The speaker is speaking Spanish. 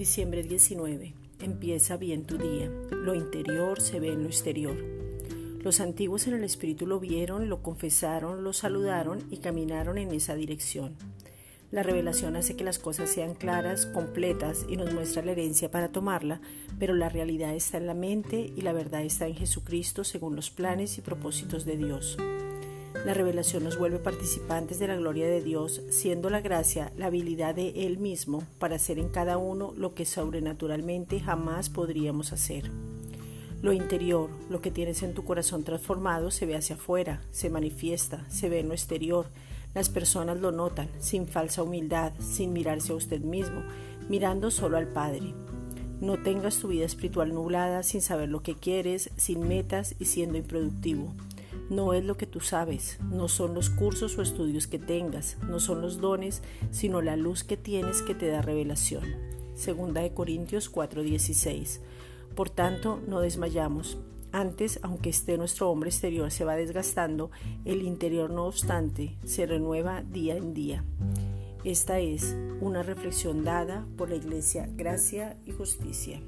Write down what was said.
Diciembre 19. Empieza bien tu día. Lo interior se ve en lo exterior. Los antiguos en el Espíritu lo vieron, lo confesaron, lo saludaron y caminaron en esa dirección. La revelación hace que las cosas sean claras, completas y nos muestra la herencia para tomarla, pero la realidad está en la mente y la verdad está en Jesucristo según los planes y propósitos de Dios. La revelación nos vuelve participantes de la gloria de Dios, siendo la gracia la habilidad de Él mismo para hacer en cada uno lo que sobrenaturalmente jamás podríamos hacer. Lo interior, lo que tienes en tu corazón transformado, se ve hacia afuera, se manifiesta, se ve en lo exterior. Las personas lo notan, sin falsa humildad, sin mirarse a usted mismo, mirando solo al Padre. No tengas tu vida espiritual nublada sin saber lo que quieres, sin metas y siendo improductivo. No es lo que tú sabes, no son los cursos o estudios que tengas, no son los dones, sino la luz que tienes que te da revelación. Segunda de Corintios 4:16. Por tanto, no desmayamos. Antes, aunque esté nuestro hombre exterior se va desgastando, el interior no obstante se renueva día en día. Esta es una reflexión dada por la Iglesia Gracia y Justicia.